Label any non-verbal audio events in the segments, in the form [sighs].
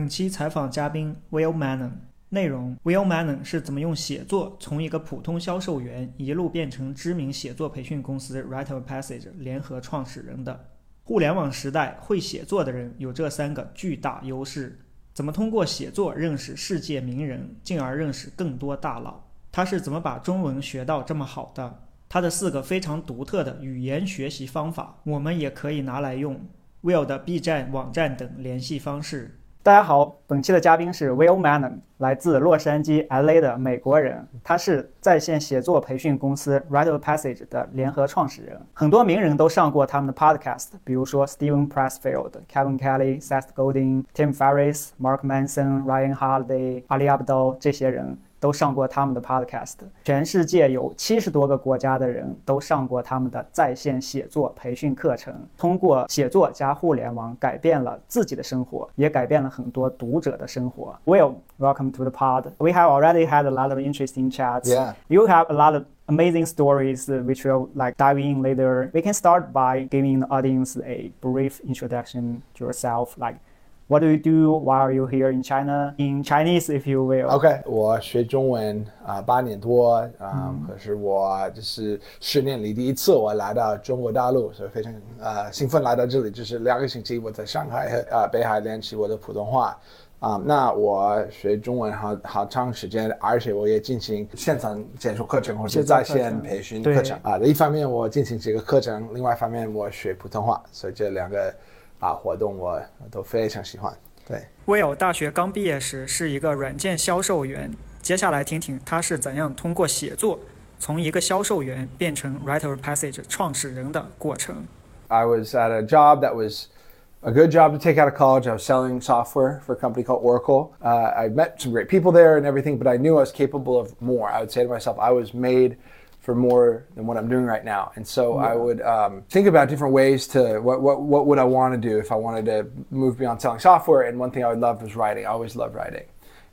本期采访嘉宾 Will Manon，内容 Will Manon 是怎么用写作从一个普通销售员一路变成知名写作培训公司 Write of Passage 联合创始人的。互联网时代，会写作的人有这三个巨大优势：怎么通过写作认识世界名人，进而认识更多大佬？他是怎么把中文学到这么好的？他的四个非常独特的语言学习方法，我们也可以拿来用。Will 的 B 站、网站等联系方式。大家好，本期的嘉宾是 Will Manon，来自洛杉矶 LA 的美国人，他是在线写作培训公司 Write Passage 的联合创始人。很多名人都上过他们的 Podcast，比如说 Steven Pressfield、Kevin Kelly、Seth Godin、Tim Ferris、Mark Manson、Ryan Holiday、Ali abdol 这些人。都上过他们的 podcast，全世界有七十多个国家的人都上过他们的在线写作培训课程，通过写作加互联网改变了自己的生活，也改变了很多读者的生活。Will, welcome to the pod. We have already had a lot of interesting chats. Yeah. You have a lot of amazing stories which we'll like dive in later. We can start by giving the audience a brief introduction to yourself, like what do you do while you're here in China? In Chinese, if you will. OK，我学中文啊八年多啊，可是我就是十年里第一次我来到中国大陆，所以非常呃兴奋来到这里。就是两个星期我在上海和啊北海练习我的普通话啊。那我学中文好好长时间，而且我也进行线上讲授课程或者在线培训课程啊。一方面我进行这个课程，另外一方面我学普通话，所以这两个。啊活动我都非常喜欢。对，Will 大学刚毕业时是一个软件销售员，接下来听听他是怎样通过写作从一个销售员变成 Write of Passage 创始人的过程。I was at a job that was a good job to take out of college. I was selling software for a company called Oracle. Uh, I met some great people there and everything, but I knew I was capable of more. I would say to myself, I was made for more than what I'm doing right now. And so yeah. I would um, think about different ways to what, what, what would I want to do if I wanted to move beyond selling software. And one thing I would love was writing. I always loved writing.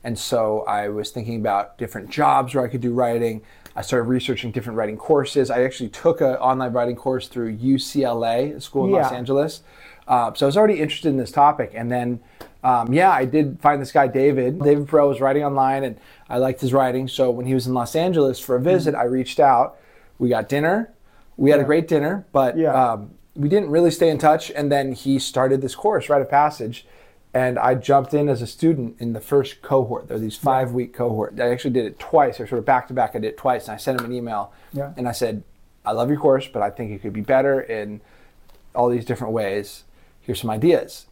And so I was thinking about different jobs where I could do writing. I started researching different writing courses. I actually took an online writing course through UCLA, a school in yeah. Los Angeles. Uh, so I was already interested in this topic. And then, um, yeah, I did find this guy, David. David Perell was writing online, and I liked his writing. So when he was in Los Angeles for a visit, mm-hmm. I reached out. We got dinner. We had yeah. a great dinner, but yeah. um, we didn't really stay in touch. And then he started this course, Write of Passage. And I jumped in as a student in the first cohort. There are these five week cohort. I actually did it twice, or sort of back to back. I did it twice. And I sent him an email. Yeah. And I said, I love your course, but I think it could be better in all these different ways. Here's some ideas.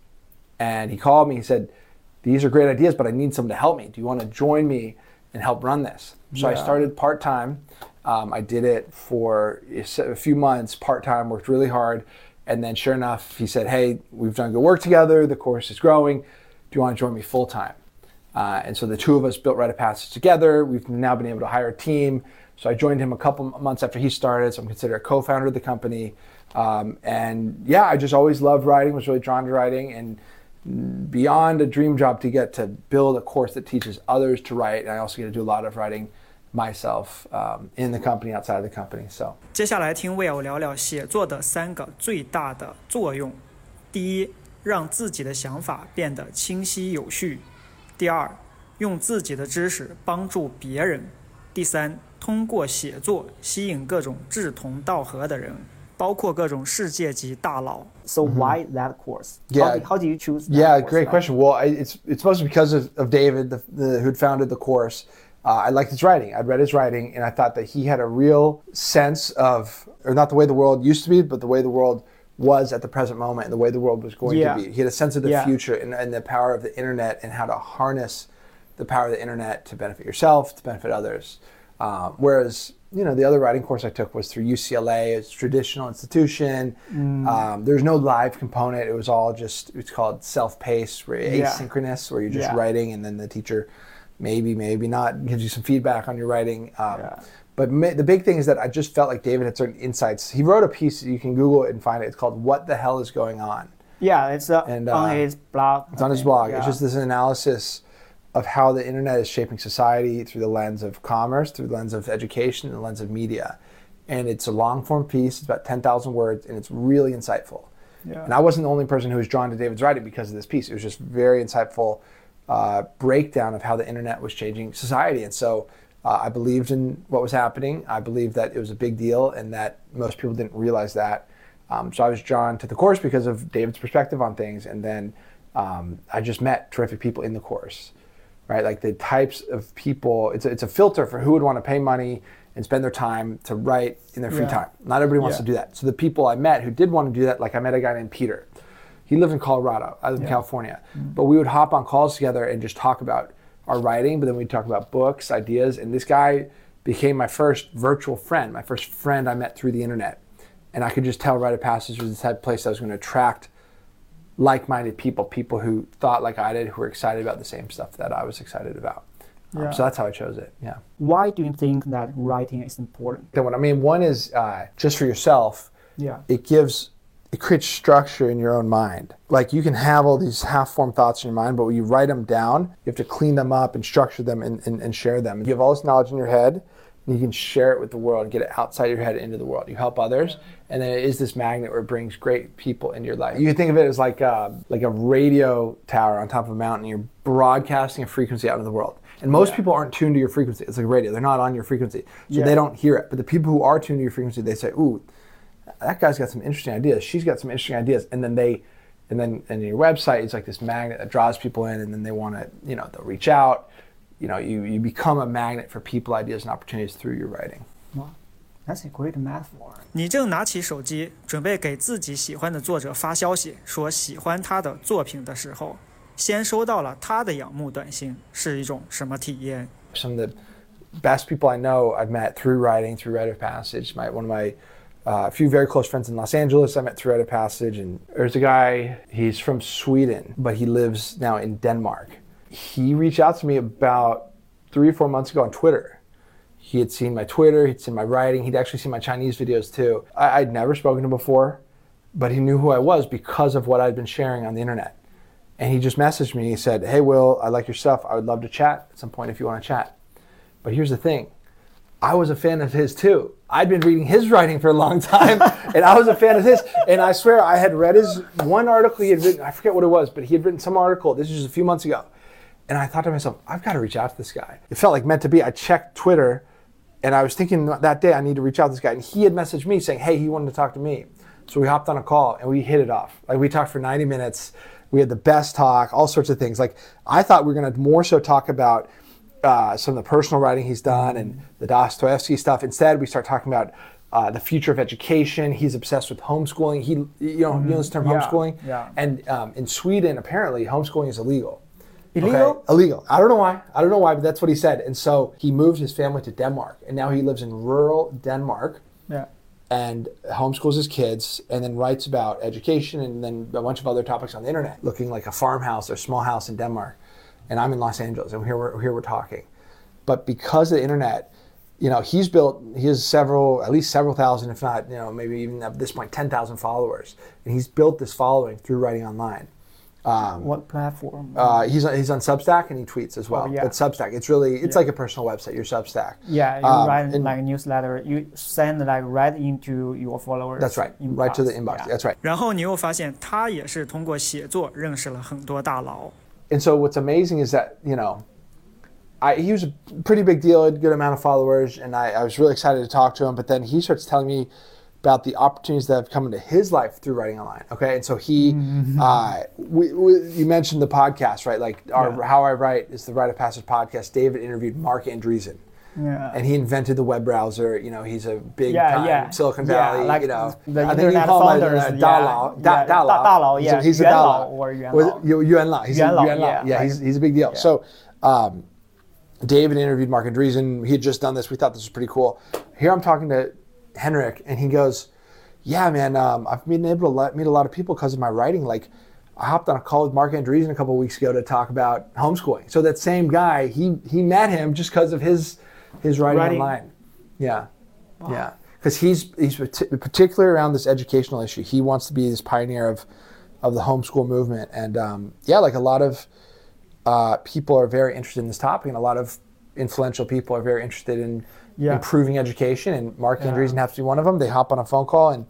And he called me. He said, These are great ideas, but I need someone to help me. Do you want to join me and help run this. So yeah. I started part time. Um, I did it for a few months part time, worked really hard. And then, sure enough, he said, Hey, we've done good work together. The course is growing. Do you want to join me full time? Uh, and so the two of us built Write of Passage together. We've now been able to hire a team. So I joined him a couple months after he started. So I'm considered a co founder of the company. Um, and yeah, I just always loved writing, was really drawn to writing. And beyond a dream job to get to build a course that teaches others to write. And I also get to do a lot of writing myself um, in the company, outside of the company. So，接下来听 Will 聊聊写作的三个最大的作用。第一，让自己的想法变得清晰有序；第二，用自己的知识帮助别人；第三，通过写作吸引各种志同道合的人。包括各种世界级大佬。So mm-hmm. why that course? Yeah. How, do, how do you choose? yeah, course, great right? question. Well, I, it's it's mostly because of, of David, the, the, who'd founded the course. Uh, I liked his writing. I'd read his writing, and I thought that he had a real sense of, or not the way the world used to be, but the way the world was at the present moment and the way the world was going yeah. to be. He had a sense of the yeah. future and, and the power of the internet and how to harness the power of the internet to benefit yourself, to benefit others. Uh, whereas you know, the other writing course I took was through UCLA. It's a traditional institution. Mm. Um, there's no live component. It was all just, it's called self-paced, where yeah. asynchronous, where you're just yeah. writing and then the teacher maybe, maybe not gives you some feedback on your writing. Um, yeah. But ma- the big thing is that I just felt like David had certain insights. He wrote a piece, you can Google it and find it. It's called What the Hell is Going On? Yeah, it's uh, and, uh, on his blog. It's on his blog. It's just this analysis of how the internet is shaping society through the lens of commerce, through the lens of education, and the lens of media. And it's a long form piece, it's about 10,000 words, and it's really insightful. Yeah. And I wasn't the only person who was drawn to David's writing because of this piece. It was just very insightful, uh, breakdown of how the internet was changing society. And so uh, I believed in what was happening. I believed that it was a big deal and that most people didn't realize that. Um, so I was drawn to the course because of David's perspective on things. And then um, I just met terrific people in the course, right? Like the types of people, it's a, it's a filter for who would want to pay money and spend their time to write in their free Yeah. time. Not everybody wants Yeah. to do that. So the people I met who did want to do that, like I met a guy named Peter. He lived in Colorado. I live in Yeah. California. Mm-hmm. But we would hop on calls together and just talk about our writing, but then we'd talk about books, ideas. And this guy became my first virtual friend, my first friend I met through the internet. And I could just tell Write of Passage was the type of place I was going to attract like-minded people, people who thought like I did, who were excited about the same stuff that I was excited about. Um, so that's how I chose it. Yeah. Why do you think that writing is important? Then what I mean, one is uh, just for yourself. Yeah. It gives, it creates structure in your own mind. Like you can have all these half-formed thoughts in your mind, but when you write them down, you have to clean them up and structure them and, and, and share them. You have all this knowledge in your head, you can share it with the world and get it outside your head into the world. You help others, and then it is this magnet where it brings great people into your life. You can think of it as like a, like a radio tower on top of a mountain. You're broadcasting a frequency out into the world. And most people aren't tuned to your frequency. It's like radio. They're not on your frequency. So Yeah. they don't hear it. But the people who are tuned to your frequency, they say, ooh, that guy's got some interesting ideas. She's got some interesting ideas. And then they, and then and your website is like this magnet that draws people in, and then they want to, you know, they'll reach out you know, you, you become a magnet for people, ideas, and opportunities through your writing. That's a great metaphor. 你正拿起手机，准备给自己喜欢的作者发消息，说喜欢他的作品的时候，先收到了他的仰慕短信，是一种什么体验？Some of the best people I know I've met through writing, through Write of Passage. My one of my uh, few very close friends in Los Angeles I met through Write of Passage, and there's a guy. He's from Sweden, but he lives now in Denmark he reached out to me about three or four months ago on Twitter. He had seen my Twitter, he'd seen my writing, he'd actually seen my Chinese videos too. I, I'd never spoken to him before, but he knew who I was because of what I'd been sharing on the internet. And he just messaged me. He said, Hey, Will, I like your stuff. I would love to chat at some point if you want to chat. But here's the thing I was a fan of his too. I'd been reading his writing for a long time, [laughs] and I was a fan of his. And I swear I had read his one article he had written. I forget what it was, but he had written some article. This was just a few months ago. And I thought to myself, I've got to reach out to this guy. It felt like meant to be. I checked Twitter, and I was thinking that day I need to reach out to this guy. And he had messaged me saying, Hey, he wanted to talk to me. So we hopped on a call and we hit it off. Like we talked for 90 minutes. We had the best talk, all sorts of things. Like I thought we were going to more so talk about uh, some of the personal writing he's done and the Dostoevsky stuff. Instead, we start talking about uh, the future of education. He's obsessed with homeschooling. He, you know, you know this term Yeah, homeschooling. yeah. And um, in Sweden, apparently, homeschooling is illegal. Illegal? Okay? Illegal. I don't know why. I don't know why, but that's what he said. And so he moved his family to Denmark, and now he lives in rural Denmark Yeah. and homeschools his kids and then writes about education and then a bunch of other topics on the internet, looking like a farmhouse or small house in Denmark. And I'm in Los Angeles, and here we're, here we're talking. But because of the internet, you know, he's built, he has several, at least several thousand, if not, you know, maybe even at this point, 10,000 followers. And he's built this following through writing online. Um, What platform? uh, he's, on, he's on Substack and he tweets as well. Oh, yeah. But Substack, it's really, it's Yeah. like a personal website, your Substack. yeah, you um, write and- like a newsletter. You send like right into your followers. That's right, right to the inbox. Yeah. That's right. 然后你又发现他也是通过写作认识了很多大佬。 and so what's amazing is that you know I, he was a pretty big deal had a good amount of followers and I, I was really excited to talk to him but then he starts telling me about the opportunities that have come into his life through writing online okay and so he uh, we, we, you mentioned the podcast right like our, Yeah. how i write is the write of passage podcast david interviewed marc andreessen Yeah. and he invented the web browser. You know, he's a big Yeah, time yeah. Silicon Yeah, Valley. like you know, the I think you internet call him founders, a, a yeah. Dalao. Yeah, Dalao. Dalao, He's a- yeah. He's a Dalao. Lao or Yuan Lao. Yuan Lao. He's Yuan a Lao, yeah, Yeah, he's, he's a big deal. Yeah. So, um, David interviewed Marc Andreessen. He had just done this. We thought this was pretty cool. Here I'm talking to Henrik, and he goes, "Yeah, man, um, I've been able to let, meet a lot of people because of my writing. Like, I hopped on a call with Marc Andreessen a couple of weeks ago to talk about homeschooling. So that same guy, he he met him just because of his his writing, Writing. online. Yeah, yeah, because he's he's particularly around this educational issue. He wants to be this pioneer of of the homeschool movement, and um, yeah, like a lot of uh, people are very interested in this topic, and a lot of influential people are very interested in Yeah. improving education. And Mark Yeah. Andreessen happens to be one of them. They hop on a phone call, and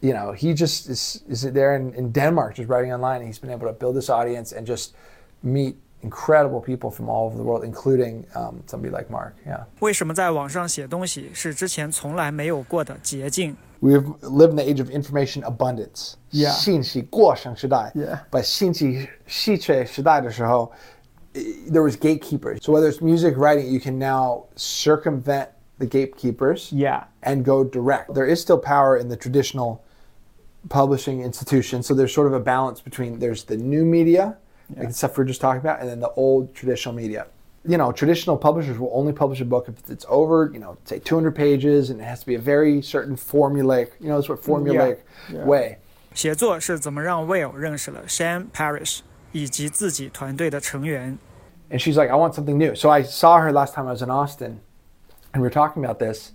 you know he just is, is there in, in Denmark, just writing online. And he's been able to build this audience and just meet incredible people from all over the world, including um, somebody like Mark. Yeah. 为什么在网上写东西是之前从来没有过的捷径？ We've lived in the age of information abundance. Yeah. 信息过剩时代. Yeah. But 信息稀缺时代的时候, eh, there was gatekeepers. So whether it's music writing, you can now circumvent the gatekeepers Yeah. and go direct. There is still power in the traditional publishing institution. So there's sort of a balance between there's the new media, like the stuff we are just talking about, and then the old traditional media. You know, traditional publishers will only publish a book if it's over, you know, say 200 pages, and it has to be a very certain formulaic, you know, it's what formulaic Yeah. way. 写作是怎么让 Will 认识了 Shane Parrish 以及自己团队的成员？ And she's like, I want something new. So I saw her last time I was in Austin, and we were talking about this.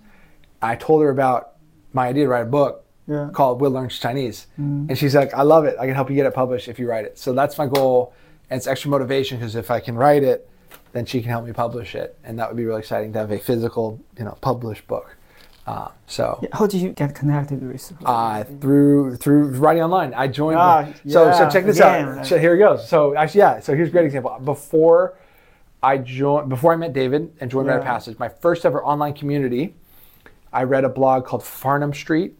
I told her about my idea to write a book Yeah. called Will Learns Chinese. And she's like, I love it. I can help you get it published if you write it. So that's my goal. And it's extra motivation because if I can write it, then she can help me publish it. And that would be really exciting to have a physical, you know, published book. Uh, so How did you get connected with? uh, through through writing online. I joined. Ah, so so check this again. out. So here it goes. So actually, yeah. So here's a great example. Before I joined, before I met David and joined Yeah. Passage, my first ever online community, I read a blog called Farnham Street.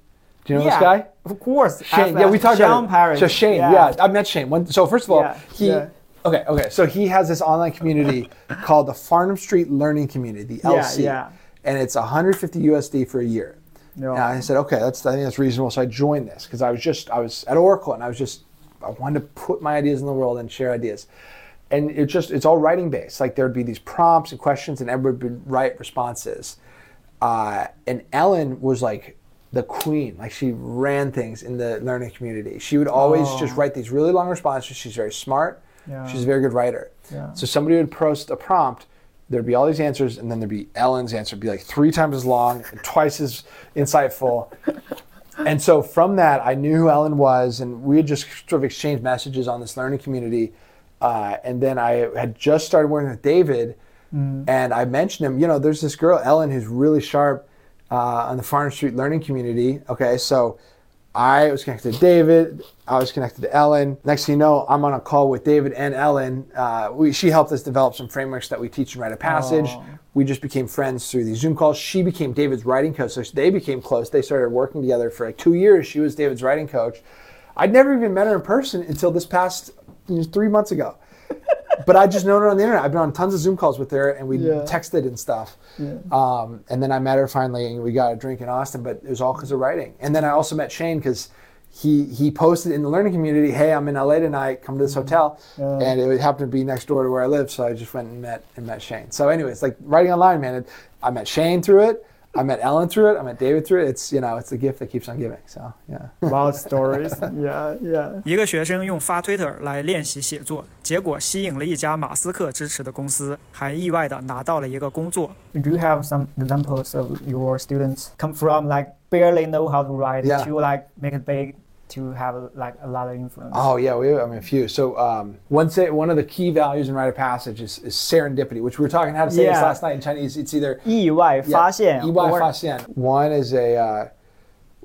Do you know yeah, this guy? Of course. Shane. I've Yeah, we talked Sean about it. Parrish. So Shane, yeah. I met Shane. When, so first of all, Yeah, he. yeah. Okay, okay. So he has this online community [laughs] called the Farnham Street Learning Community, the LC, yeah. and it's 150 USD for a year. Yeah. And I said, okay, that's I think that's reasonable. So I joined this because I was just I was at Oracle and I was just I wanted to put my ideas in the world and share ideas. And it just it's all writing based. Like there'd be these prompts and questions and everybody would write responses. Uh, and Ellen was like the queen. Like she ran things in the learning community. She would always Oh. just write these really long responses. She's very smart. Yeah. She's a very good writer. Yeah. So somebody would post a prompt, there'd be all these answers, and then there'd be Ellen's answer, it'd be like three times as long, and twice as insightful. [laughs] and so from that, I knew who Ellen was, and we had just sort of exchanged messages on this learning community. Uh, and then I had just started working with David, and I mentioned him. You know, there's this girl Ellen who's really sharp uh, on the Farnham Street Learning Community. Okay, so I was connected to David. I was connected to Ellen. Next thing you know, I'm on a call with David and Ellen. Uh, we, she helped us develop some frameworks that we teach in Write of Passage. Oh. We just became friends through these Zoom calls. She became David's writing coach, so they became close. They started working together for like two years. She was David's writing coach. I'd never even met her in person until this past three months ago. but I just known her on the internet. I've been on tons of Zoom calls with her, and we Yeah. texted and stuff. Um, and then I met her finally, and we got a drink in Austin. But it was all because of writing. And then I also met Shane because he he posted in the learning community, "Hey, I'm in LA tonight. Come to this hotel." Yeah. And it happened to be next door to where I live, so I just went and met and met Shane. So, anyways, like writing online, man. It, I met Shane through it. I met Ellen through it. I met David through it. It's you know, it's the gift that keeps on giving. So yeah. Wild stories. yeah, yeah. [laughs] 一个学生用发 Twitter 来练习写作，结果吸引了一家马斯克支持的公司，还意外的拿到了一个工作。 Do you have some examples of your students come from like barely know how to write Yeah. to like make it big to have like a lot of influence? Oh yeah, we, I mean a few. So um, one say, one of the key values in write of passage is, is serendipity, which we were talking how to say yeah. this last night in Chinese. It's either 意外发现, yeah, 意外发现. One is a uh,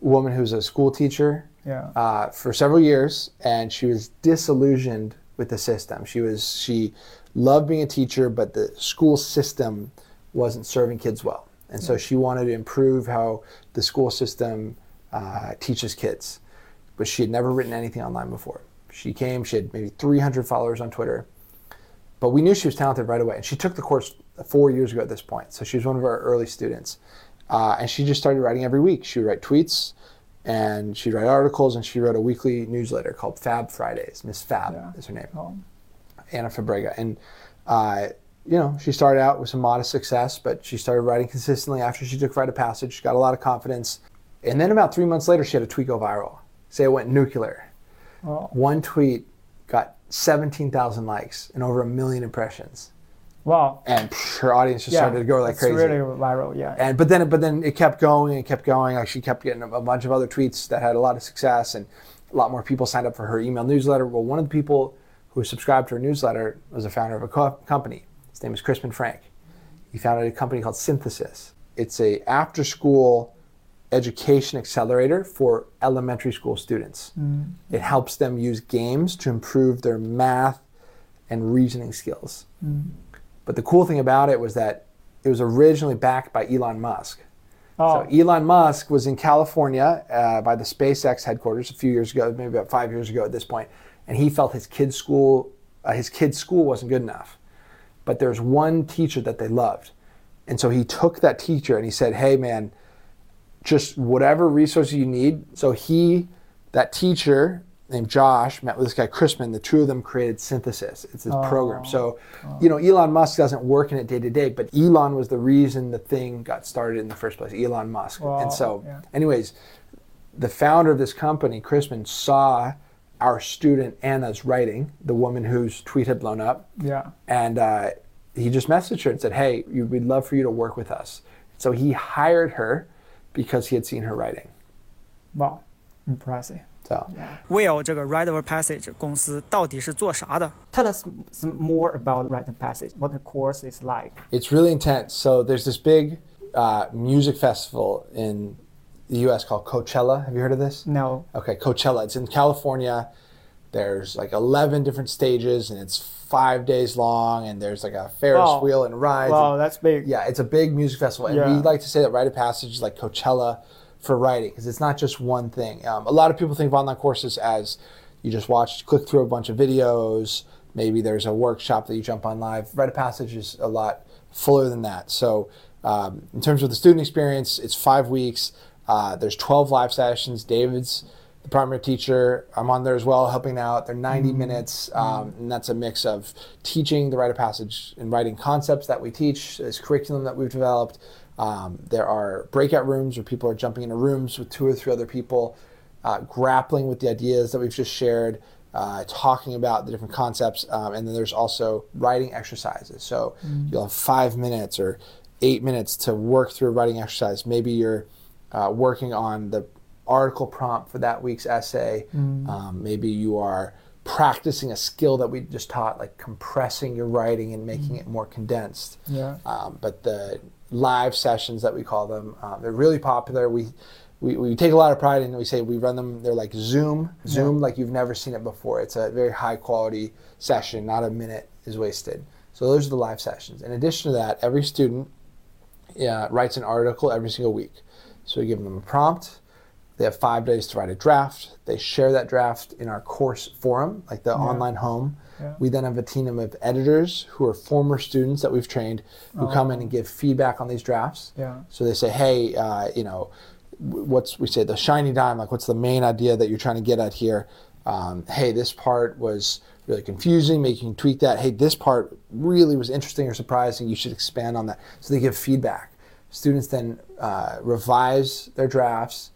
woman who's a school teacher yeah. uh, for several years, and she was disillusioned with the system. She was she loved being a teacher, but the school system wasn't serving kids well, and so she wanted to improve how the school system uh, teaches kids. But she had never written anything online before. She came. She had maybe 300 followers on Twitter, but we knew she was talented right away. And she took the course four years ago at this point, so she was one of our early students. Uh, and she just started writing every week. She would write tweets, and she'd write articles, and she wrote a weekly newsletter called Fab Fridays. Miss Fab Yeah. is her name, Oh. Anna Fabrega. And uh, you know, she started out with some modest success, but she started writing consistently after she took Write of Passage. Got a lot of confidence, and then about three months later, she had a tweet go viral. Say it went nuclear. Oh. One tweet got 17,000 likes and over a million impressions, Wow. and her audience just yeah. started to go like it's crazy. really viral. Yeah. And but then but then it kept going and kept going. Like she kept getting a, a bunch of other tweets that had a lot of success, and a lot more people signed up for her email newsletter. Well, one of the people who subscribed to her newsletter was a founder of a co- company. His name is Chrisman Frank. He founded a company called Synthesis. It's a after school education accelerator for elementary school students. It helps them use games to improve their math and reasoning skills. But the cool thing about it was that it was originally backed by Elon Musk. Oh, So Elon Musk was in California uh, by the SpaceX headquarters a few years ago, maybe about five years ago at this point, and he felt his kid's school, uh, his kid's school wasn't good enough. But there's one teacher that they loved, and so he took that teacher and he said, "Hey, man, just whatever resources you need." So he, that teacher named Josh, met with this guy Chrisman. The two of them created Synthesis. It's this program. So, you know, Elon Musk doesn't work in it day to day, but Elon was the reason the thing got started in the first place. Elon Musk, Wow, and so, yeah. anyways, the founder of this company, Chrisman, saw our student Anna's writing, the woman whose tweet had blown up, yeah. and uh, he just messaged her and said, "Hey, we'd love for you to work with us." So he hired her because he had seen her writing. Wow, impressive. So, Will 这个 Write of Passage 公司到底是做啥的？Tell us more about Write of Passage. What the course is like? It's really intense. So there's this big uh, music festival in the U.S. called Coachella. Have you heard of this? No. Okay, Coachella. It's in California. There's like 11 different stages, and it's five days long. And there's like a Ferris Wow. wheel and rides. Wow, that's big. Yeah, it's a big music festival, and Yeah. we like to say that Write of Passage is like Coachella for writing because it's not just one thing. Um, a lot of people think of online courses as you just watch, click through a bunch of videos. Maybe there's a workshop that you jump on live. Write of Passage is a lot fuller than that. So, um, in terms of the student experience, it's five weeks. Uh, there's 12 live sessions. David's primary teacher. I'm on there as well, helping out. They're 90 minutes, um, and that's a mix of teaching the Write of Passage and writing concepts that we teach, this curriculum that we've developed. Um, there are breakout rooms where people are jumping into rooms with two or three other people, uh, grappling with the ideas that we've just shared, uh, talking about the different concepts. Um, and then there's also writing exercises. So you'll have five minutes or eight minutes to work through a writing exercise. Maybe you're uh, working on the article prompt for that week's essay. Um, maybe you are practicing a skill that we just taught, like compressing your writing and making it more condensed. Yeah. Um, but the live sessions that we call them, uh, they're really popular. We, we we take a lot of pride in. We say we run them. They're like Zoom, Zoom, like you've never seen it before. It's a very high quality session. Not a minute is wasted. So those are the live sessions. In addition to that, every student uh, writes an article every single week. So we give them a prompt. They have five days to write a draft. They share that draft in our course forum, like the online home. Yeah. We then have a team of editors who are former students that we've trained who come in and give feedback on these drafts. Yeah. So they say, hey, uh, you know, what's we say the shiny dime? Like, what's the main idea that you're trying to get at here? Um, hey, this part was really confusing. Maybe you can tweak that. Hey, this part really was interesting or surprising. You should expand on that. So they give feedback. Students then uh, revise their drafts,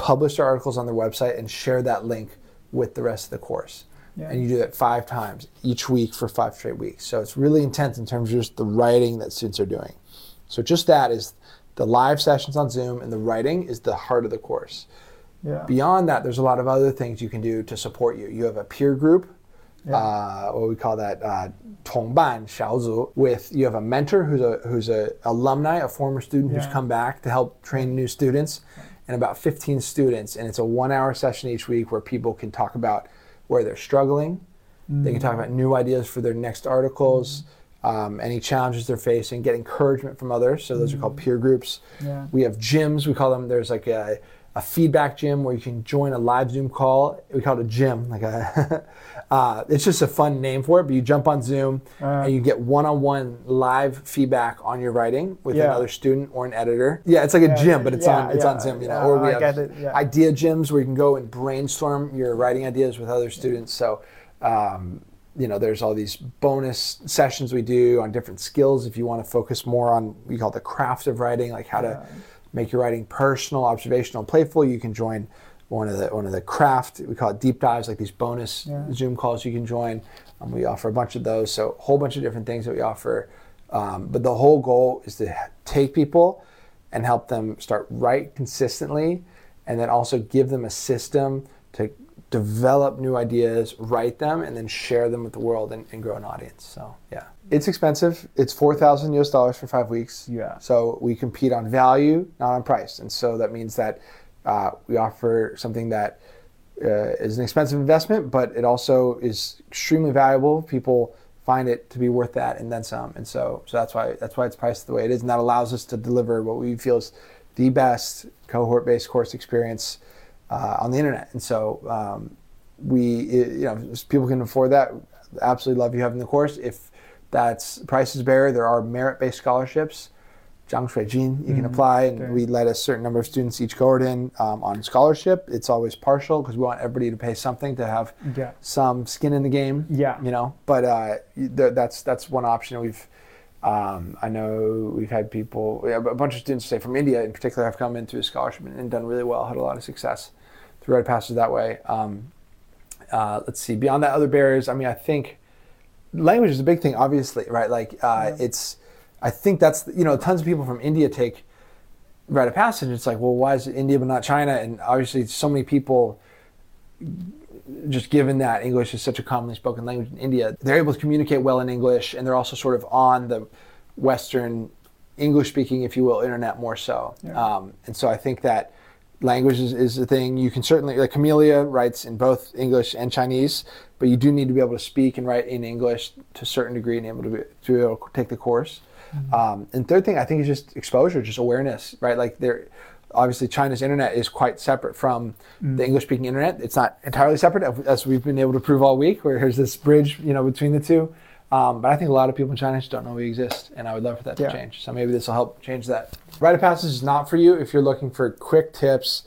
publish their articles on their website, and share that link with the rest of the course. Yeah. And you do that five times each week for five straight weeks. So it's really intense in terms of just the writing that students are doing. So just that is the live sessions on Zoom and the writing is the heart of the course. Yeah. Beyond that, there's a lot of other things you can do to support you. You have a peer group, Yeah. uh, what we call that, uh, 同伴小组. With you have a mentor who's a who's a alumni, a former student who's Yeah. come back to help train new students, and about 15 students. And it's a one-hour session each week where people can talk about where they're struggling. They can talk about new ideas for their next articles, um, any challenges they're facing, get encouragement from others. So those are called peer groups. Yeah. We have gyms. We call them. There's like a, a feedback gym where you can join a live Zoom call. We call it a gym. Like a, [laughs] uh, it's just a fun name for it. But you jump on Zoom Uh. and you get one-on-one live feedback on your writing with Yeah. another student or an editor. Yeah, it's like a Yeah, gym, but it's yeah, on it's on Zoom. You know, or we I have it, idea gyms where you can go and brainstorm your writing ideas with other students. So. Um, you know, there's all these bonus sessions we do on different skills. If you want to focus more on, we call it the craft of writing, like how to make your writing personal, observational, and playful. You can join one of the one of the craft. We call it deep dives, like these bonus Yeah. Zoom calls you can join. Um, we offer a bunch of those, so a whole bunch of different things that we offer. Um, but the whole goal is to take people and help them start write consistently, and then also give them a system to develop new ideas, write them, and then share them with the world and, and grow an audience. So yeah, it's expensive. It's four thousand US dollars for five weeks. Yeah. So we compete on value, not on price, and so that means that uh, we offer something that uh, is an expensive investment, but it also is extremely valuable. People find it to be worth that and then some, and so so that's why that's why it's priced the way it is, and that allows us to deliver what we feel is the best cohort-based course experience uh, on the internet. And so um, we, you know, people can afford that. Absolutely love you having the course. If that's price is better, there are merit-based scholarships. Jiang Shui Jin, you can apply, and okay. we let a certain number of students each cohort in um, on scholarship. It's always partial because we want everybody to pay something to have Yeah. some skin in the game. Yeah. you know. But uh, th- that's that's one option. We've um, I know we've had people, yeah, a bunch of students, say from India in particular, have come in through a scholarship and, and done really well. Had a lot of success through Red Passes that way. Um, uh, let's see. Beyond that, other barriers. I mean, I think language is a big thing. Obviously, right? Like uh, it's. I think that's you know tons of people from India take Write of Passage. It's like, well, why is it India but not China? And obviously, so many people just given that English is such a commonly spoken language in India, they're able to communicate well in English, and they're also sort of on the Western English speaking, if you will, internet more so. Yeah. Um, and so I think that language is, is a thing. You can certainly, like Camellia writes in both English and Chinese, but you do need to be able to speak and write in English to a certain degree and able to, be, to be able to take the course. Um, and third thing, I think is just exposure, just awareness, right? Like there, obviously China's internet is quite separate from the English speaking internet. It's not entirely separate, as we've been able to prove all week, where there's this bridge, you know, between the two. Um, but I think a lot of people in China just don't know we exist, and I would love for that to Yeah. change. So maybe this will help change that. Write of Passage is not for you if you're looking for quick tips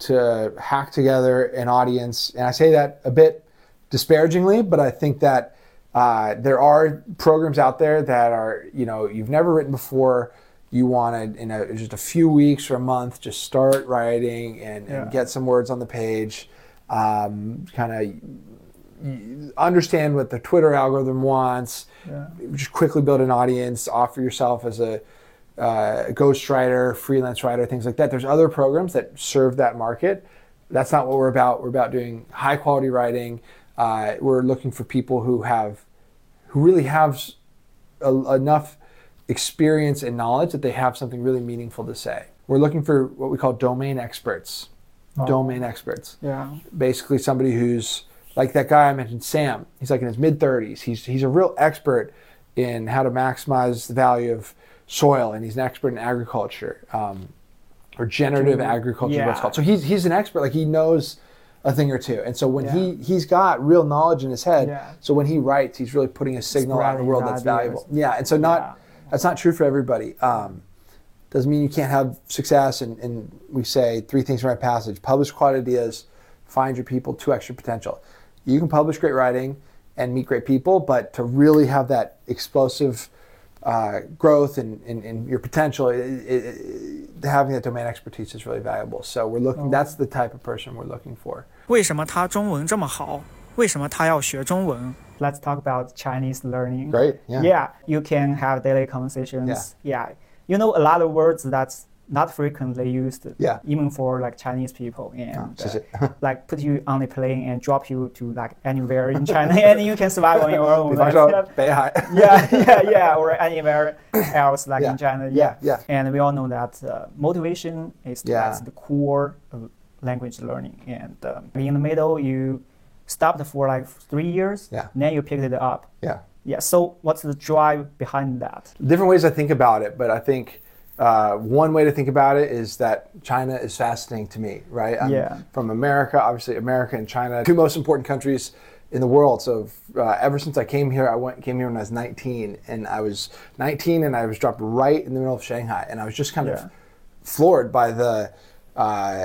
to hack together an audience. And I say that a bit disparagingly, but I think that uh, there are programs out there that are, you know, you've never written before. You want to, in a, just a few weeks or a month, just start writing and, Yeah. and get some words on the page. Um, kind of understand what the Twitter algorithm wants. Yeah. Just quickly build an audience. Offer yourself as a uh, ghostwriter, freelance writer, things like that. There's other programs that serve that market. That's not what we're about. We're about doing high quality writing. Uh, we're looking for people who have, who really have a, enough experience and knowledge that they have something really meaningful to say. We're looking for what we call domain experts. Oh. Domain experts Yeah. basically somebody who's like that guy I mentioned, Sam. He's like in his mid 30s. He's he's a real expert in how to maximize the value of soil, and he's an expert in agriculture um, or generative agriculture, is what it's called. So he's he's an expert. Like he knows a thing or two, and so when Yeah. he he's got real knowledge in his head. Yeah. So when he writes, he's really putting a signal out in the world that's valuable. Yeah, and so not Yeah. that's not true for everybody. Um, doesn't mean you can't have success. And, and we say three things in right passage: publish quality ideas, find your people, two extra potential You can publish great writing and meet great people, but to really have that explosive uh, growth and, and, and your potential, it, it, it- having that domain expertise is really valuable. So we're looking. That's the type of person we're looking for. 为什么他中文这么好？为什么他要学中文？ Let's talk about Chinese learning. Great. Yeah. Yeah, you can have daily conversations. Yeah. You know a lot of words that's not frequently used. Yeah. Even for like Chinese people and ah, uh, [laughs] like put you on a plane and drop you to like anywhere in China [laughs] and you can survive on your own. like, [laughs] yeah, yeah, yeah, or anywhere else like yeah. in China. Yeah. yeah. yeah. And we all know that uh, motivation is yeah. the core of language learning. And um, in the middle you stopped for like three years. Yeah. Then you picked it up. Yeah. Yeah. So what's the drive behind that? Different ways I think about it, but I think uh, one way to think about it is that China is fascinating to me, right? I'm Yeah. From America, obviously, America and China, two most important countries in the world. So uh, ever since I came here, I went came here when I was 19, and I was 19, and I was dropped right in the middle of Shanghai, and I was just kind Yeah. of floored by the uh,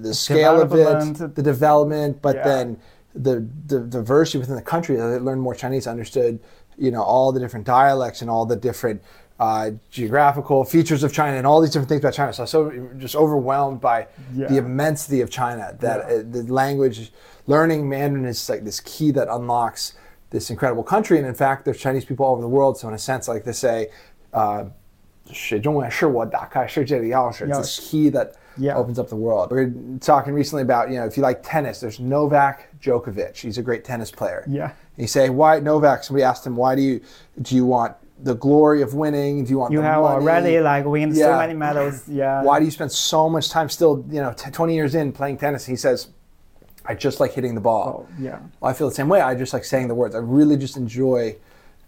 the scale of it, the development, but Yeah. then the, the diversity within the country. I learned more Chinese, understood, you know, all the different dialects and all the different uh, geographical features of China and all these different things about China. So I was so just overwhelmed by Yeah. the immensity of China that Yeah. uh, the language learning Mandarin is like this key that unlocks this incredible country. And in fact, there's Chinese people all over the world. So in a sense, like they say, uh, 学中文是我打开世界的钥匙. It's this key that Yeah. opens up the world. We were talking recently about, you know, if you like tennis, there's Novak Djokovic. He's a great tennis player. Yeah. And you say, why Novak? Somebody asked him, why do you do you want the glory of winning? Do you want You the have money? already like win so many medals. [sighs] Yeah. Why do you spend so much time still, you know, t- 20 years in playing tennis? He says, I just like hitting the ball. Oh, yeah. Well, I feel the same way. I just like saying the words. I really just enjoy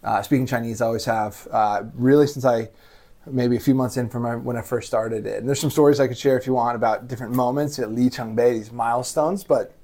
uh, speaking Chinese. I always have. Uh, really, since I maybe a few months in from my, when I first started it. And there's some stories I could share if you want about different moments at Li Chengbai, these milestones. But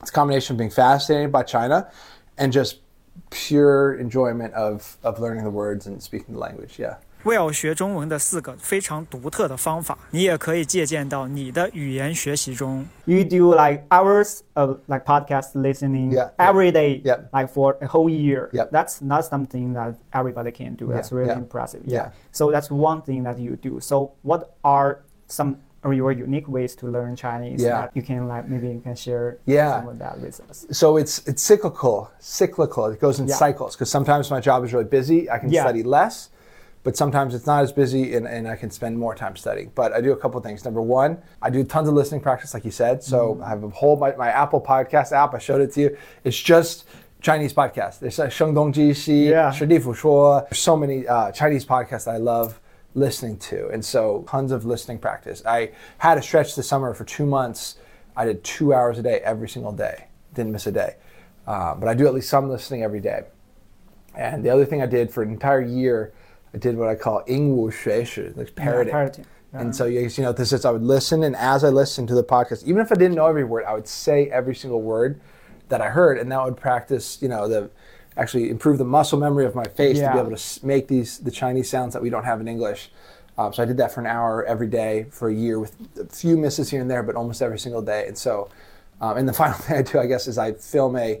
it's a combination of being fascinated by China and just pure enjoyment of of learning the words and speaking the language. Yeah. Will 学中文的四个非常独特的方法，你也可以借鉴到你的语言学习中。 You do like hours of like podcast listening Yeah, every day, yeah. like for a whole year. Yeah. That's not something that everybody can do. That's Yeah, really yeah. impressive. Yeah. So that's one thing that you do. So what are some or your unique ways to learn Chinese yeah. you can like maybe you can share yeah. some of that with us. So it's it's cyclical, cyclical. It goes in yeah. cycles because sometimes my job is really busy. I can yeah. study less, but sometimes it's not as busy and, and I can spend more time studying. But I do a couple things. Number one, I do tons of listening practice, like you said. So mm. I have a whole my, my Apple podcast app. I showed it to you. It's just Chinese podcasts. There's uh, like Shengdong Ji Shi, Shi Di Fu Shuo. There's so many uh, Chinese podcasts I love listening to. And so tons of listening practice. I had a stretch this summer for two months. I did two hours a day every single day, didn't miss a day. Uh, but I do at least some listening every day. And the other thing I did for an entire year, I did what I call Ingwusheshu, like parroting. Yeah, And uh-huh. so, you know, this is, I would listen, and as I listened to the podcast, even if I didn't know every word, I would say every single word that I heard, and that would practice, you know, the actually improve the muscle memory of my face to be able to make these the Chinese sounds that we don't have in English. Um, so I did that for an hour every day for a year with a few misses here and there, but almost every single day. And so, um, and the [laughs] final thing I do, I guess, is I film a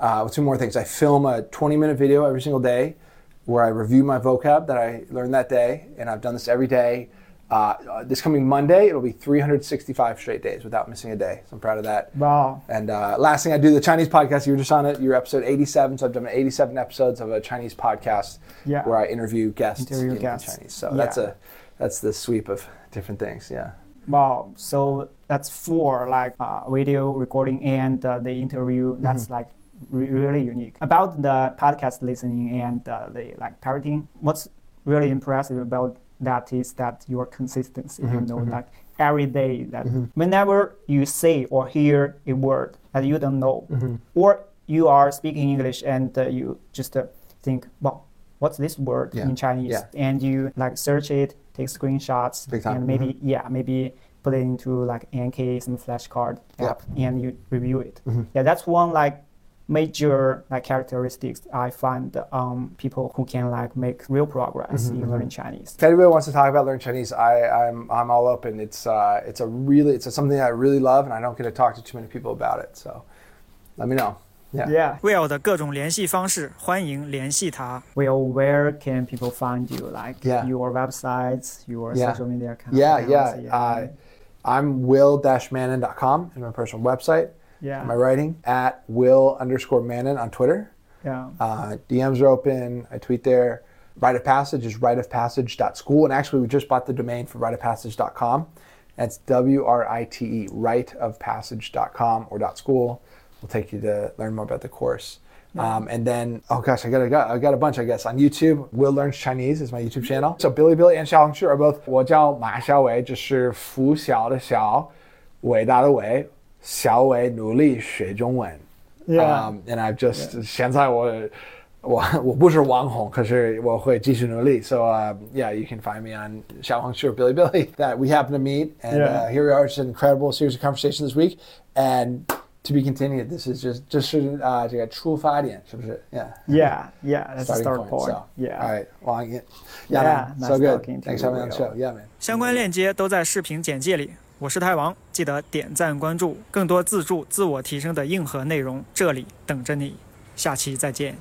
uh, two more things. I film a 20 minute video every single day where I review my vocab that I learned that day, and I've done this every day. Uh, this coming Monday, it'll be 365 straight days without missing a day. So I'm proud of that. Wow. And uh, last thing I do, the Chinese podcast, you were just on it. You're episode 87. So I've done 87 episodes of a Chinese podcast Yeah. where I interview guests Interview in, guests. Chinese. So Yeah. that's a that's the sweep of different things. Yeah. Wow. So that's four like uh, video recording and uh, the interview. That's like re- really unique. About the podcast listening and uh, the like parroting, what's really impressive about that is that your consistency. You know, like every day that whenever you say or hear a word that you don't know, or you are speaking English and uh, you just uh, think, well, what's this word Yeah. in Chinese? Yeah. And you like search it, take screenshots, and maybe yeah, maybe put it into like Anki some flashcard Yeah. app and you review it. Mm-hmm. Yeah, that's one like major like characteristics I find um, people who can like make real progress mm-hmm. in mm-hmm. learning Chinese. If anybody wants to talk about learning Chinese, I, I'm I'm all open. It's uh, it's a really it's a, something I really love, and I don't get to talk to too many people about it. So let me know. Yeah. yeah. Will where can people find you? Like yeah. your websites, your yeah. social media accounts? Yeah, yeah. Uh, I'm will-mannon.com is my personal website yeah. my writing at will underscore Mannon on Twitter. Yeah. Uh, DMs are open. I tweet there. Write of Passage is writeofpassage.school. And actually, we just bought the domain for writeofpassage.com. That's W R I T E, writeofpassage.com or .school. We'll take you to learn more about the course. Yeah. Um, and then, oh gosh, I got, I got I got a bunch, I guess. On YouTube, Will Learns Chinese is my YouTube channel. So Bilibili and Xiao Hongshu are both 我叫马小伟，就是拂晓的晓，伟大的伟。小伟努力学中文。Yeah. Um, and I've just yeah. 现在我我我不是网红，可是我会继续努力。So uh, um, yeah, you can find me on Xiaohongshu Bilibili [laughs] that we happen to meet, and yeah. uh, here we are. It's an incredible series of conversations this week, and to be continued. This is just just uh, 这个出发点是不是？Yeah. Yeah, yeah. That's starting the start point. point. So, yeah. All right. Long well, yeah, yeah. Nice so good. Thanks for having on the show. Yeah, man. 相关链接都在视频简介里。我是太王，记得点赞关注，更多自助、自我提升的硬核内容，这里等着你。下期再见。